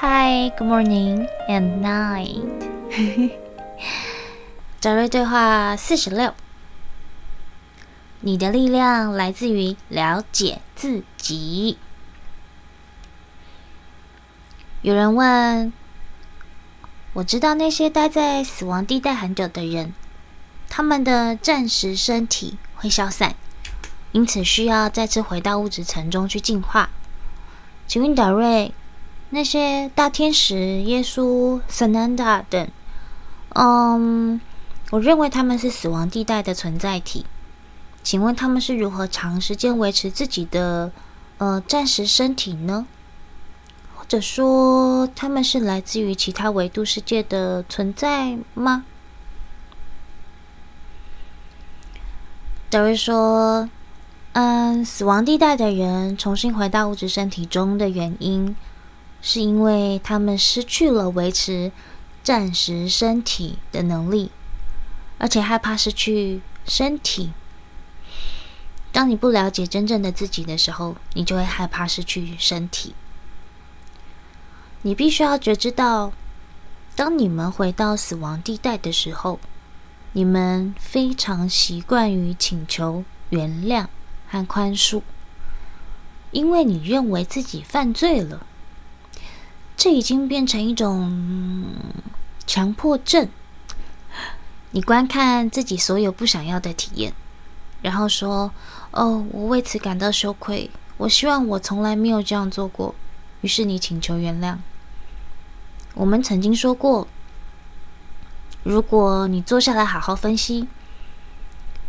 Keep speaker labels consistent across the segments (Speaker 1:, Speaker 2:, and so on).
Speaker 1: Hi, good morning and night。找瑞对话四十六。你的力量来自于了解自己。有人问：我知道那些待在死亡地带很久的人，他们的暂时身体会消散，因此需要再次回到物质层中去进化。请问导瑞，那些大天使、耶稣、萨南达等，嗯，我认为他们是死亡地带的存在体。请问他们是如何长时间维持自己的呃暂时身体呢？或者说他们是来自于其他维度世界的存在吗？导瑞说。嗯，死亡地带的人重新回到物质身体中的原因，是因为他们失去了维持暂时身体的能力，而且害怕失去身体。当你不了解真正的自己的时候，你就会害怕失去身体。你必须要觉知到，当你们回到死亡地带的时候，你们非常习惯于请求原谅。和宽恕，因为你认为自己犯罪了，这已经变成一种强迫症。你观看自己所有不想要的体验，然后说：“哦，我为此感到羞愧，我希望我从来没有这样做过。”于是你请求原谅。我们曾经说过，如果你坐下来好好分析。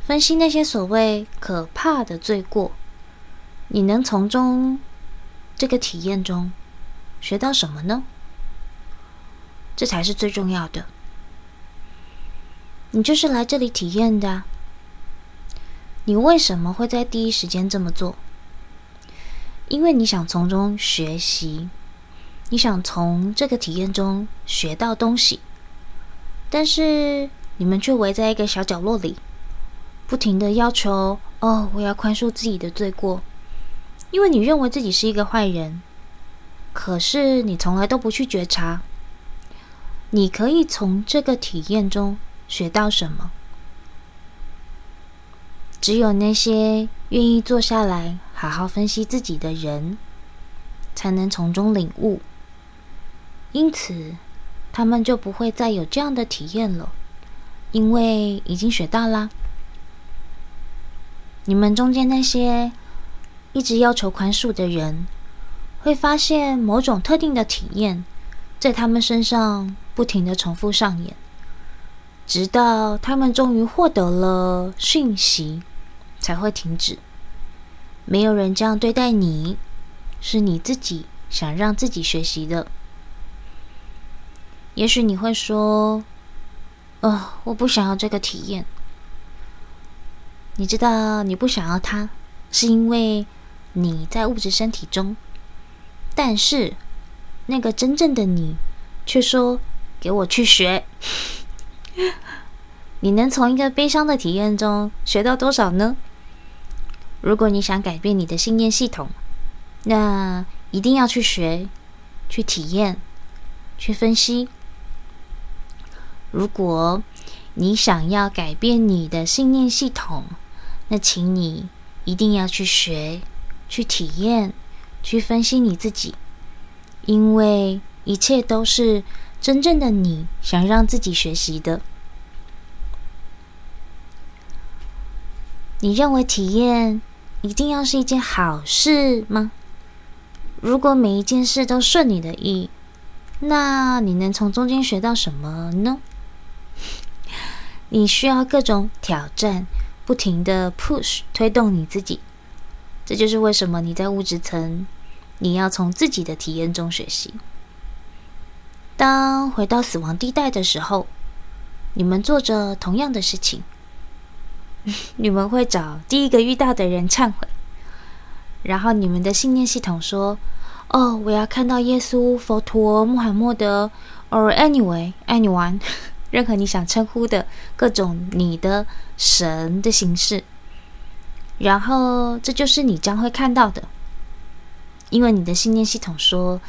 Speaker 1: 分析那些所谓可怕的罪过，你能从中这个体验中学到什么呢？这才是最重要的。你就是来这里体验的。你为什么会在第一时间这么做？因为你想从中学习，你想从这个体验中学到东西。但是你们却围在一个小角落里。不停的要求哦，我要宽恕自己的罪过，因为你认为自己是一个坏人。可是你从来都不去觉察，你可以从这个体验中学到什么？只有那些愿意坐下来好好分析自己的人，才能从中领悟。因此，他们就不会再有这样的体验了，因为已经学到啦。你们中间那些一直要求宽恕的人，会发现某种特定的体验在他们身上不停的重复上演，直到他们终于获得了讯息，才会停止。没有人这样对待你，是你自己想让自己学习的。也许你会说：“哦，我不想要这个体验。”你知道你不想要它，是因为你在物质身体中，但是那个真正的你却说：“给我去学。”你能从一个悲伤的体验中学到多少呢？如果你想改变你的信念系统，那一定要去学、去体验、去分析。如果你想要改变你的信念系统，那请你一定要去学、去体验、去分析你自己，因为一切都是真正的你想让自己学习的。你认为体验一定要是一件好事吗？如果每一件事都顺你的意，那你能从中间学到什么呢？你需要各种挑战。不停的 push 推动你自己，这就是为什么你在物质层，你要从自己的体验中学习。当回到死亡地带的时候，你们做着同样的事情，你们会找第一个遇到的人忏悔，然后你们的信念系统说：“哦，我要看到耶稣、佛陀、穆罕默德，or anyway anyone。”任何你想称呼的各种你的神的形式，然后这就是你将会看到的，因为你的信念系统说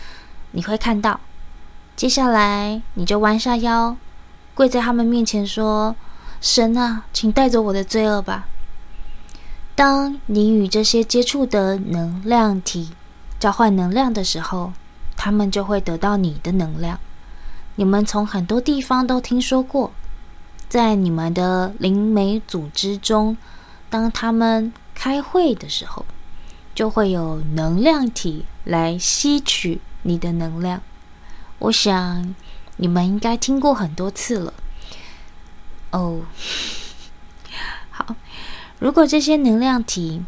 Speaker 1: 你会看到，接下来，你就弯下腰，跪在他们面前说：“神啊，请带走我的罪恶吧。”当你与这些接触的能量体交换能量的时候，他们就会得到你的能量。你们从很多地方都听说过，在你们的灵媒组织中，当他们开会的时候，就会有能量体来吸取你的能量。我想你们应该听过很多次了。哦，好。如果这些能量体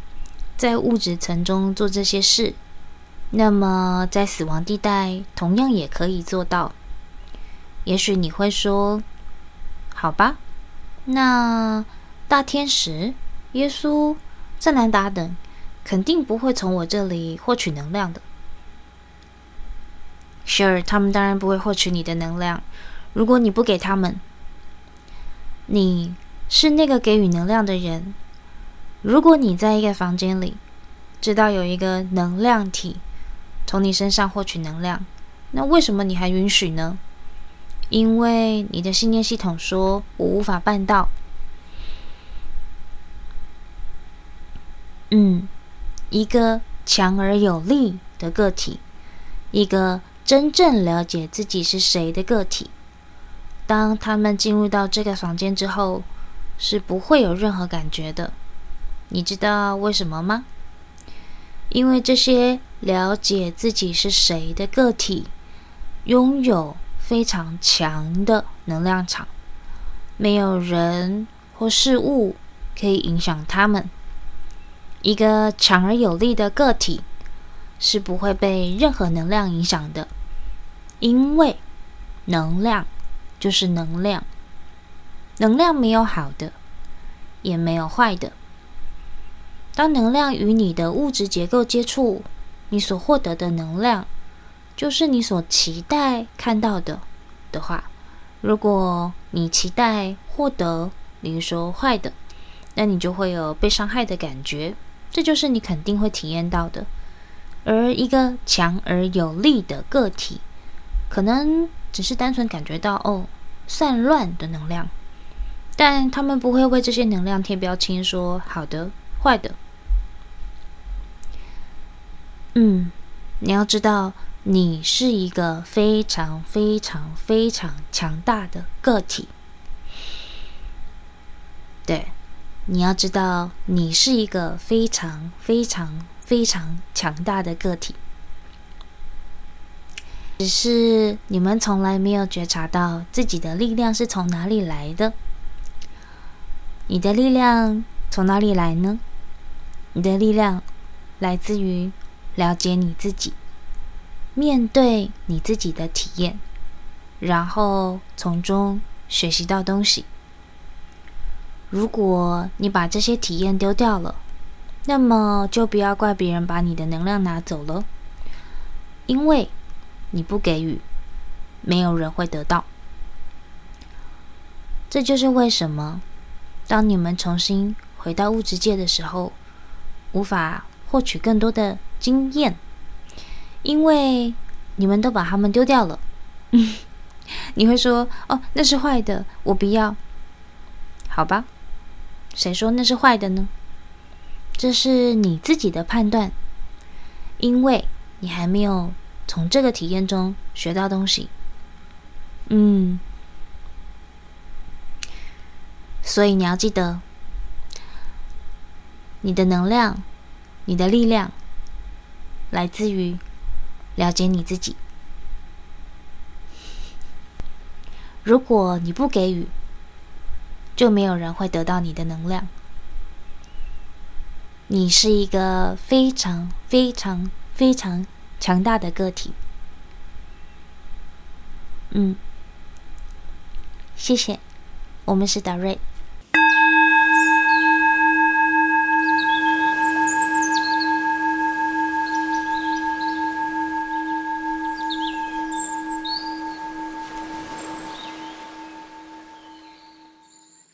Speaker 1: 在物质层中做这些事，那么在死亡地带同样也可以做到。也许你会说：“好吧，那大天使、耶稣、赞兰达等肯定不会从我这里获取能量的。” Sure，他们当然不会获取你的能量。如果你不给他们，你是那个给予能量的人。如果你在一个房间里，知道有一个能量体从你身上获取能量，那为什么你还允许呢？因为你的信念系统说我无法办到。嗯，一个强而有力的个体，一个真正了解自己是谁的个体，当他们进入到这个房间之后，是不会有任何感觉的。你知道为什么吗？因为这些了解自己是谁的个体，拥有非常强的能量场，没有人或事物可以影响他们。一个强而有力的个体是不会被任何能量影响的，因为能量就是能量，能量没有好的，也没有坏的。当能量与你的物质结构接触，你所获得的能量就是你所期待看到的的话。如果你期待获得，比如说坏的，那你就会有被伤害的感觉，这就是你肯定会体验到的。而一个强而有力的个体，可能只是单纯感觉到哦，散乱的能量，但他们不会为这些能量贴标签，说好的。坏的，嗯，你要知道，你是一个非常非常非常强大的个体。对，你要知道，你是一个非常非常非常强大的个体。只是你们从来没有觉察到自己的力量是从哪里来的。你的力量从哪里来呢？你的力量来自于了解你自己，面对你自己的体验，然后从中学习到东西。如果你把这些体验丢掉了，那么就不要怪别人把你的能量拿走了，因为你不给予，没有人会得到。这就是为什么，当你们重新回到物质界的时候，无法获取更多的经验，因为你们都把它们丢掉了。你会说：“哦，那是坏的，我不要。”好吧，谁说那是坏的呢？这是你自己的判断，因为你还没有从这个体验中学到东西。嗯，所以你要记得。你的能量，你的力量，来自于了解你自己。如果你不给予，就没有人会得到你的能量。你是一个非常非常非常强大的个体。嗯，谢谢，我们是达瑞。